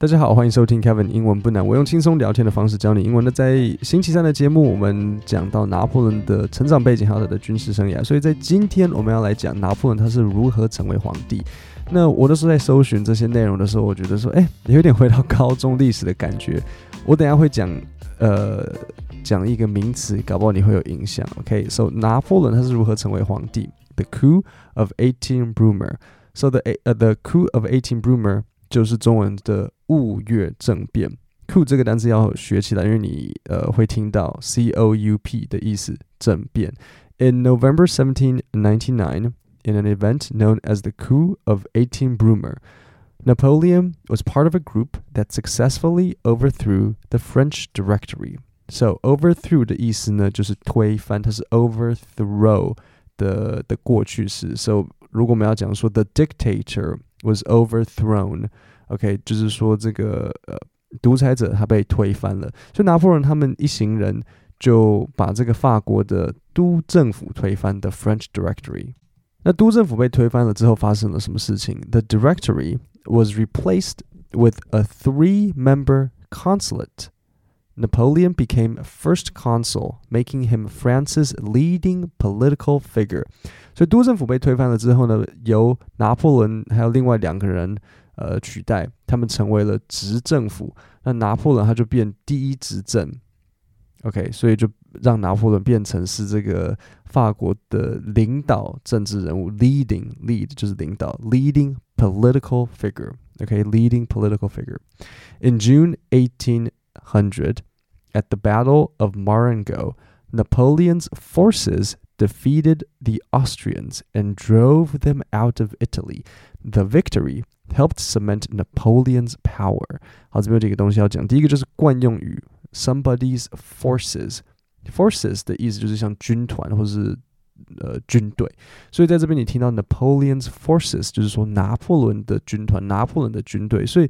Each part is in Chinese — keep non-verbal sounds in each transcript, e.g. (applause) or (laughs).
大家好，欢迎收听 Kevin 英文不难。我用轻松聊天的方式教你英文。那在星期三的节目，我们讲到拿破仑的成长背景还有他的军事生涯。所以在今天，我们要来讲拿破仑他是如何成为皇帝。那我那时候在搜寻这些内容的时候，我觉得说，哎，有点回到高中历史的感觉。我等下会讲，呃，讲一个名词，搞不好你会有影响。OK，so、拿破仑他是如何成为皇帝？The coup of 18 Brumaire。So the uh, the coup of 18 Brumaire 就是中文的雾月政变。coup 这个单词要学起来，因为你呃会听到 c o u p 的意思，政变。In November 1799, in an event known as the coup of 18 Brumaire, Napoleon was part of a group that successfully overthrew the French Directory. So overthrew 的意思呢，就是推翻，它是 overthrow 的的过去式。So 如果我们要讲说 the dictator was overthrown，OK，、 okay, 就是说这个呃独裁者他被推翻了，所以拿破仑他们一行人就把这个法国的督政府推翻的 French Directory。那督政府被推翻了之后发生了什么事情？The Directory was replaced with a three-member consulate. Napoleon became first consul, making him France's leading political figure. 所以督政府被推翻了之后呢，由拿破仑还有另外两个人 呃取代，他们成为了执政府。那拿破仑他就变第一执政，OK，所以就让拿破仑变成是这个法国的领导政治人物，leading lead 就是领导，leading political figure，OK，leading political figure。In June 1800, at the Battle of Marengo, Napoleon's forces defeated the Austrians and drove them out of Italy. The victory helped cement Napoleon's power. 好，这边有几个东西要讲。第一个就是惯用语，somebody's forces。forces 的意思就是像军团或是呃军队，所以在这边你听到 Napoleon's forces，就是说拿破仑的军团，拿破仑的军队。所以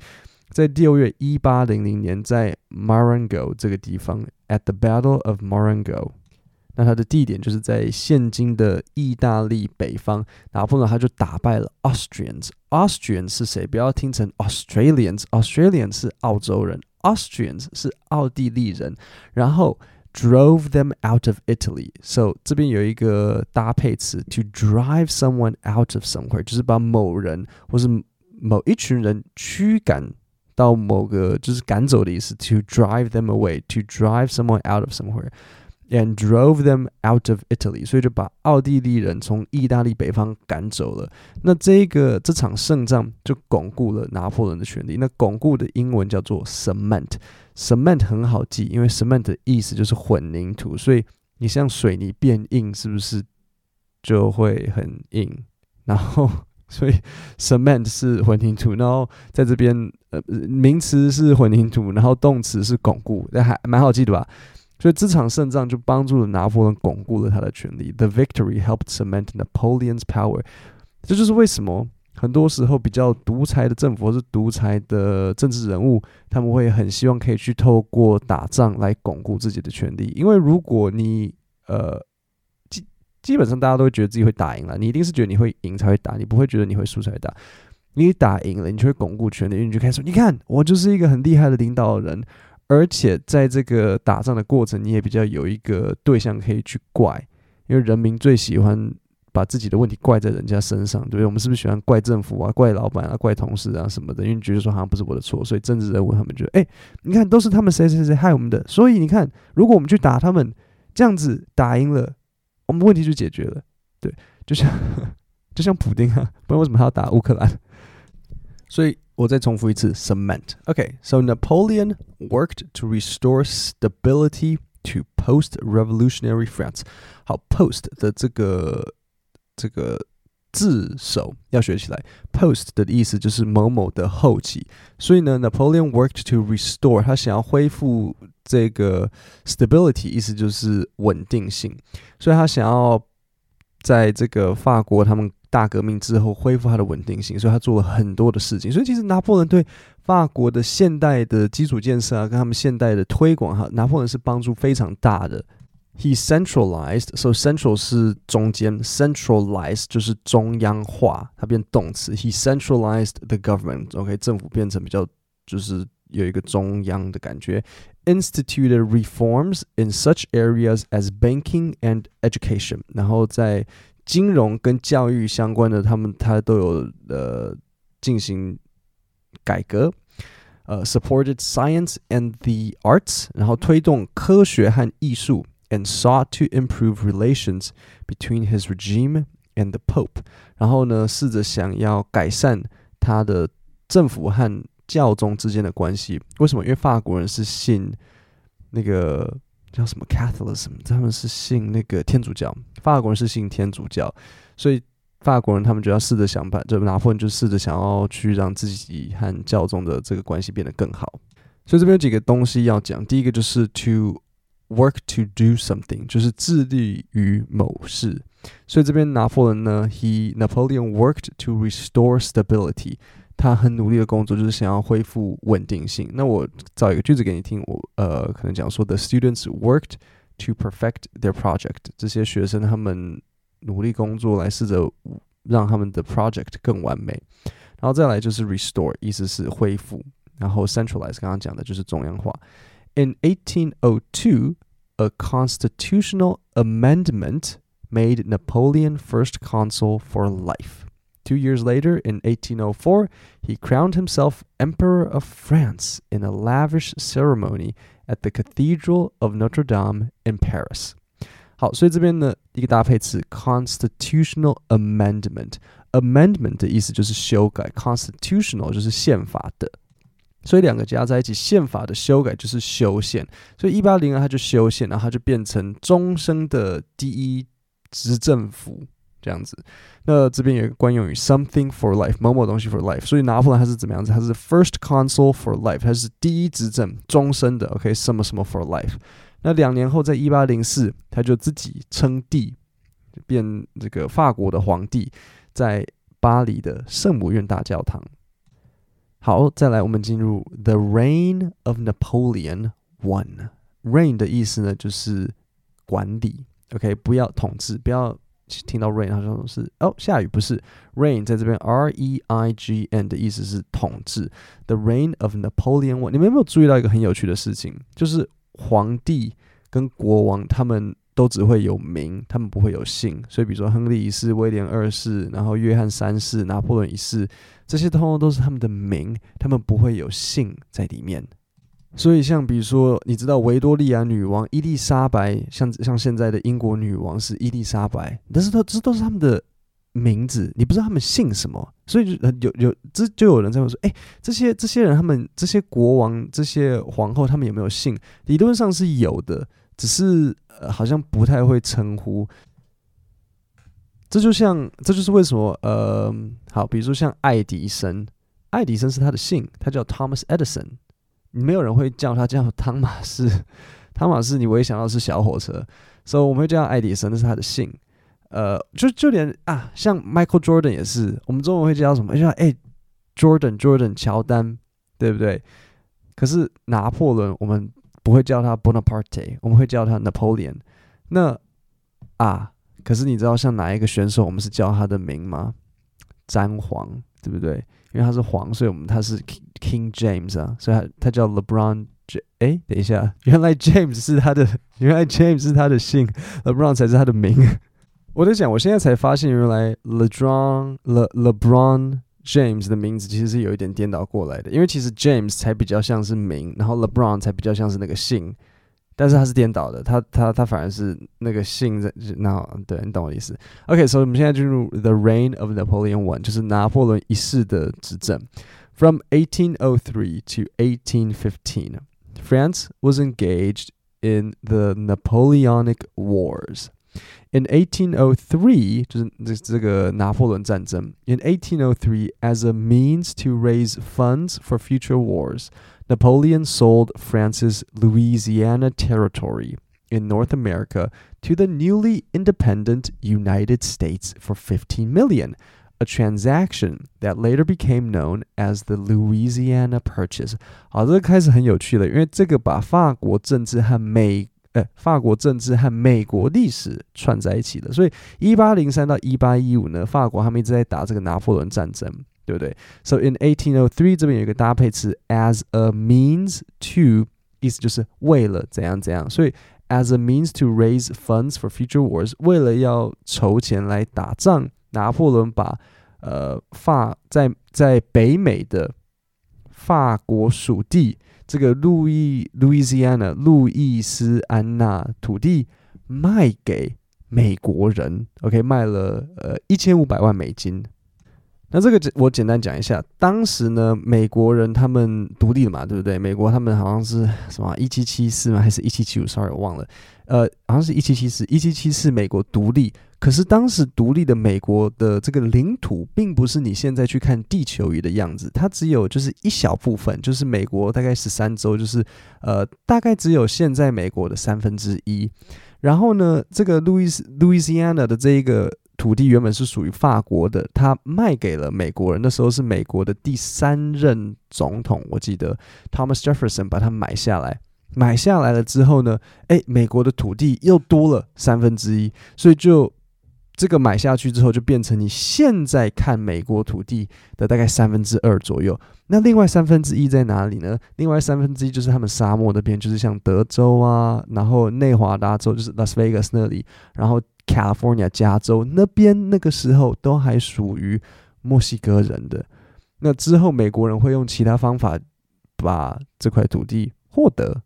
在六月一八零零年，在 Marengo 这个地方，at the Battle of Marengo。 那它的地点就是在现今的意大利北方，拿破仑他就打败了 Austrians。Austrians 是谁？不要听成 Australians。Australians 是澳洲人，Austrians 是奥地利人。然后 drove them out of Italy。So 这边有一个搭配词，to drive someone out of somewhere，就是把某人或是某一群人驱赶到某个，就是赶走的意思。To drive them away，to drive someone out of somewhere。 And drove them out of Italy，所以就把奥地利人从意大利北方赶走了。那这个这场胜仗就巩固了拿破仑的权力。那巩固的英文叫做 cement，cement 很好记，因为 cement 的意思就是混凝土。所以你像水泥变硬，是不是就会很硬？然后所以 cement 是混凝土，然后在这边呃名词是混凝土，然后动词是巩固，那还蛮好记的吧？所以这场胜仗就帮助了拿破仑巩固了他的权力。The victory helped cement Napoleon's power。这就是为什么很多时候比较独裁的政府或是独裁的政治人物，他们会很希望可以去透过打仗来巩固自己的权力。因为如果你呃基基本上大家都会觉得自己会打赢了，你一定是觉得你会赢才会打，你不会觉得你会输才会打。你打赢了，你就会巩固权力，因为你就开始说：“你看，我就是一个很厉害的领导人。”而且在这个打仗的过程，你也比较有一个对象可以去怪，因为人民最喜欢把自己的问题怪在人家身上，对不对？我们是不是喜欢怪政府啊、怪老板啊、怪同事啊什么的？因为觉得说好像不是我的错，所以政治人物他们觉得，哎，你看都是他们谁谁谁害我们的，所以你看，如果我们去打他们，这样子打赢了，我们问题就解决了，对，就像 (laughs) 就像普丁啊，不然为什么他要打乌克兰？(laughs) 所以。我再重复一次，cement。Okay, so Napoleon worked to restore stability to post-revolutionary France。好，post 的这个这个字首要学起来。post 的意思就是某某的后期，所以呢，Napoleon worked to restore，他想要恢复这个 stability，意思就是稳定性，所以他想要在这个法国他们。 大革命之后恢复它的稳定性，所以他做了很多的事情。所以其实拿破仑对法国的现代的基础建设啊，跟他们现代的推广哈，拿破仑是帮助非常大的。He centralized，so central 是中间，centralized 就是中央化，它变动词。He centralized the government，OK，政府变成比较就是有一个中央的感觉。Instituted reforms in such areas as banking and education，然后在金融跟教育相关的，他们他都有呃进行改革。呃、，supported science and the arts，然后推动科学和艺术，and sought to improve relations between his regime and the Pope，然后呢，试着想要改善他的政府和教宗之间的关系。为什么？因为法国人是信那个叫什么 Catholicism，他们是信那个天主教，法国人是信天主教，所以。法国人他们就要试着想办，就拿破仑就试着想要去让自己和教宗的这个关系变得更好。所以这边有几个东西要讲，第一个就是 to work to do something，就是致力于某事。所以这边拿破仑呢，he Napoleon worked to restore stability，他很努力的工作就是想要恢复稳定性。那我造一个句子给你听，我呃可能讲说，the students worked to perfect their project，这些学生他们。努力工作来试着让他们的 project 更完美，然后再来就是 restore，意思是恢复，然后 centralize，刚刚讲的就是中央化。In 1802, a constitutional amendment made Napoleon first consul for life. Two years later, in 1804, he crowned himself Emperor of France in a lavish ceremony at the Cathedral of Notre Dame in Paris. 好，所以这边呢，一个搭配词 constitutional amendment。amendment 的意思就是修改，constitutional 就是宪法的，所以两个加在一起，宪法的修改就是修宪。所以一八零二他就修宪，然后他就变成终生的第一执政府 这样子。那这边有一个惯用语 something for life，某某东西 for life。所以拿破仑他是怎么样子？他是 first consul for life，他是第一执政终身的。OK，什么什么 for life。那两年后，在一八零四，他就自己称帝，变这个法国的皇帝，在巴黎的圣母院大教堂。好，再来，我们进入 The Reign of Napoleon One。Reign 的意思呢，就是管理。OK，不要统治，不要听到 Rain 好像是哦下雨，不是 rain 在这边 R E I G N 的意思是统治。The Reign of Napoleon One，你们有没有注意到一个很有趣的事情？就是皇帝跟国王，他们都只会有名，他们不会有姓。所以，比如说亨利一世、威廉二世，然后约翰三世、拿破仑一世，这些通通都是他们的名，他们不会有姓在里面。所以，像比如说，你知道维多利亚女王伊丽莎白，像像现在的英国女王是伊丽莎白，但是都这都是他们的。名字你不知道他们姓什么，所以就有有这就有人在问说，哎，这些这些人他们这些国王这些皇后他们有没有姓？理论上是有的，只是呃好像不太会称呼。这就像这就是为什么呃好，比如说像爱迪生，爱迪生是他的姓，他叫 Thomas Edison，没有人会叫他叫汤马士，(laughs) 汤马士你唯一想到是小火车，所以我们会叫爱迪生，那是他的姓。呃，就就连啊，像 Michael Jordan 也是，我们中文会叫什么？就像哎，Jordan Jordan 乔丹，对不对？可是拿破仑，我们不会叫他 Bonaparte，我们会叫他 Napoleon。那啊，可是你知道像哪一个选手，我们是叫他的名吗？詹皇，对不对？因为他是皇，所以我们他是 King James 啊，所以他他叫 LeBron。哎，等一下，(laughs) 原来 James 是他的，(laughs) 原来 James 是他的姓，LeBron 才是他的名。(laughs) 我在讲，我现在才发现，原来 LeBron Le LeBron James 的名字其实是有一点颠倒过来的，因为其实 James 才比较像是名，然后 LeBron 才比较像是那个姓，但是它是颠倒的，他他他反而是那个姓在那，对，你懂我的意思？OK，所以我们现在进入 The Reign of Napoleon One，就是拿破仑一世的执政，From 1803 to 1815, France was engaged in the Napoleonic Wars. In 1803, 就是这这个拿破仑战争。In 1803, as a means to raise funds for future wars, Napoleon sold France's Louisiana territory in North America to the newly independent United States for 15 million, a transaction that later became known as the Louisiana Purchase。好，这个开始很有趣了，因为这个把法国政治和美呃，法国政治和美国历史串在一起的，所以一八零三到一八一五呢，法国他们一直在打这个拿破仑战争。 对不对？So in 1803这边有一个搭配词，as a means to，意思就是为了怎样怎样。所以 as a means to raise funds for future wars，为了要筹钱来打仗，拿破仑把呃法在在北美的法国属地这个路易 Louisiana 路易斯安那土地卖给美国人，OK，卖了呃一千五百万美金。那这个我简单讲一下，当时呢，美国人他们独立了嘛，对不对？美国他们好像是什么一七七四吗？还是一七七五？Sorry，我忘了。呃，好像是一七七四，一七七四美国独立。可是当时独立的美国的这个领土，并不是你现在去看地球仪的样子，它只有就是一小部分，就是美国大概十三州，就是呃，大概只有现在美国的三分之一。然后呢，这个路易斯路易斯安那的这一个。土地原本是属于法国的，他卖给了美国人。那时候是美国的第三任总统，我记得 Thomas Jefferson 把它买下来。买下来了之后呢，诶，美国的土地又多了三分之一，所以就这个买下去之后，就变成你现在看美国土地的大概三分之二左右。那另外三分之一在哪里呢？另外三分之一就是他们沙漠那边，就是像德州啊，然后内华达州就是 Las Vegas 那里，然后。California 加州那边那个时候都还属于墨西哥人的，那之后美国人会用其他方法把这块土地获得。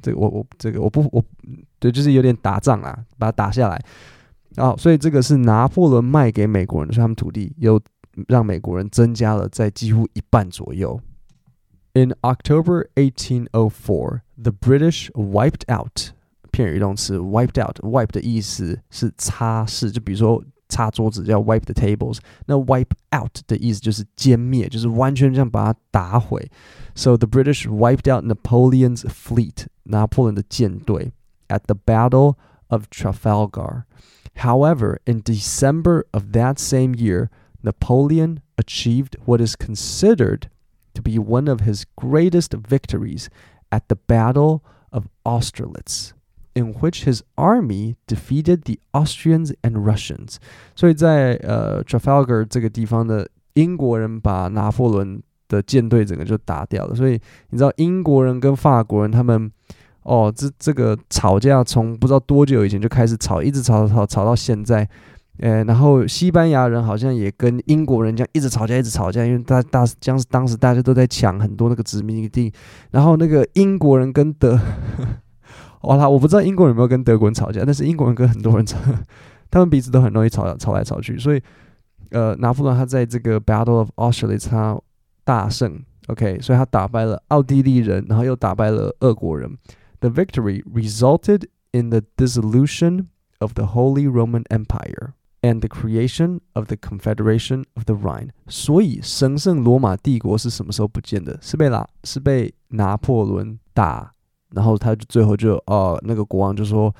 这个我我这个我不我对，就是有点打仗啊，把它打下来。哦，所以这个是拿破仑卖给美国人的，所以他们土地又让美国人增加了在几乎一半左右。In October 1804, the British wiped out. 片语动词 wiped out，wipe 的意思是擦拭，就比如说擦桌子叫 wipe the tables，那 wipe out 的意思就是歼灭，就是完全这样把它打毁。So the British wiped out Napoleon's fleet，拿破仑的舰队 at the Battle of Trafalgar. However, in December of that same year, Napoleon achieved what is considered to be one of his greatest victories at the Battle of Austerlitz. In which his army defeated the Austrians and Russians，所以在呃 Trafalgar 这个地方的英国人把拿破仑的舰队整个就打掉了。所以你知道英国人跟法国人他们哦，这这个吵架从不知道多久以前就开始吵，一直吵吵吵吵到现在。呃，然后西班牙人好像也跟英国人这样一直吵架，一直吵架，因为大大将当时大家都在抢很多那个殖民地，然后那个英国人跟德。哇啦！我不知道英国人有没有跟德国人吵架，但是英国人跟很多人吵，他们彼此都很容易吵，吵来吵去。所以，呃，拿破仑他在这个 Battle of Austerlitz 他大胜，OK，所以他打败了奥地利人，然后又打败了俄国人。The victory resulted in the dissolution of the Holy Roman Empire and the creation of the Confederation of the Rhine。所以，神圣罗马帝国是什么时候不见的？是被拿是被拿破仑打。然后他就最后就哦，那个国王就说，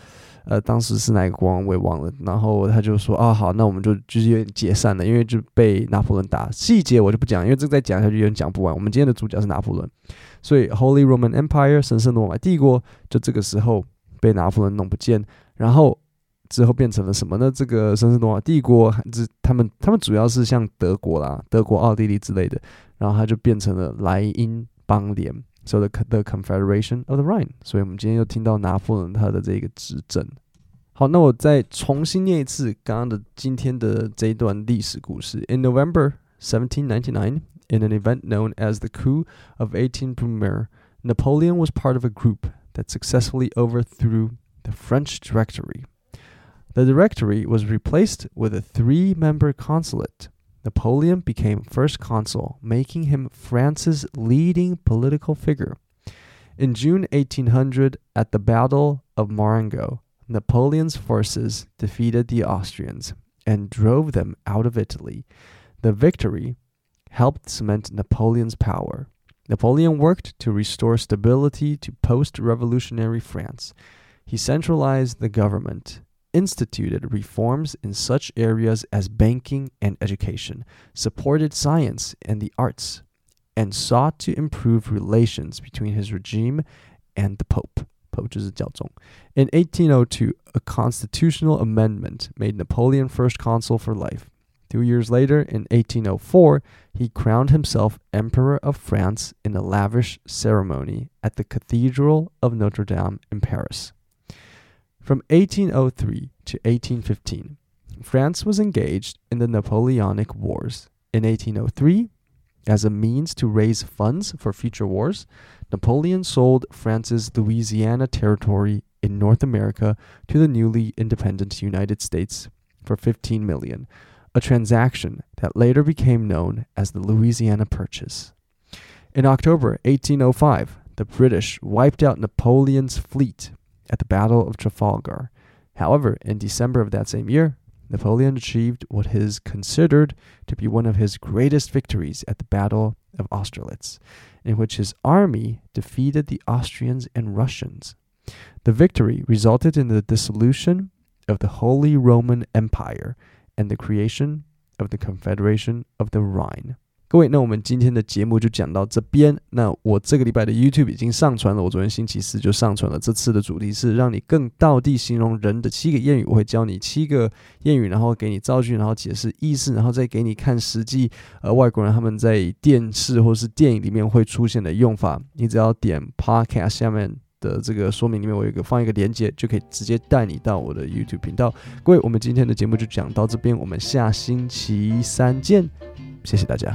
呃，当时是哪个国王我也忘了。然后他就说啊，好，那我们就就是有点解散了，因为就被拿破仑打。细节我就不讲，因为这个再讲下去有点讲不完。我们今天的主角是拿破仑，所以 Holy Roman Empire 神圣罗马帝国就这个时候被拿破仑弄不见。然后之后变成了什么呢？这个神圣罗马帝国，这他们他们主要是像德国啦、德国、奥地利之类的，然后他就变成了莱茵邦联。So the the Confederation of the Rhine，所以我们今天又听到拿破仑他的这个执政。好，那我再重新念一次刚刚的今天的这一段历史故事。In November 1799, in an event known as the Coup of 18 Brumaire, Napoleon was part of a group that successfully overthrew the French Directory. The Directory was replaced with a three-member consulate. Napoleon became first consul, making him France's leading political figure. In June 1800, at the Battle of Marengo, Napoleon's forces defeated the Austrians and drove them out of Italy. The victory helped cement Napoleon's power. Napoleon worked to restore stability to post revolutionary France. He centralized the government instituted reforms in such areas as banking and education, supported science and the arts, and sought to improve relations between his regime and the Pope. Pope In 1802, a constitutional amendment made Napoleon first consul for life. Two years later, in 1804, he crowned himself Emperor of France in a lavish ceremony at the Cathedral of Notre Dame in Paris. From 1803 to 1815, France was engaged in the Napoleonic Wars. In 1803, as a means to raise funds for future wars, Napoleon sold France's Louisiana territory in North America to the newly independent United States for 15 million, a transaction that later became known as the Louisiana Purchase. In October 1805, the British wiped out Napoleon's fleet at the Battle of Trafalgar. However, in December of that same year, Napoleon achieved what is considered to be one of his greatest victories at the Battle of Austerlitz, in which his army defeated the Austrians and Russians. The victory resulted in the dissolution of the Holy Roman Empire and the creation of the Confederation of the Rhine. 各位，那我们今天的节目就讲到这边。那我这个礼拜的 YouTube 已经上传了，我昨天星期四就上传了。这次的主题是让你更到地形容人的七个谚语，我会教你七个谚语，然后给你造句，然后解释意思，然后再给你看实际呃外国人他们在电视或是电影里面会出现的用法。你只要点 Podcast 下面的这个说明里面，我有一个放一个连接，就可以直接带你到我的 YouTube 频道。各位，我们今天的节目就讲到这边，我们下星期三见，谢谢大家。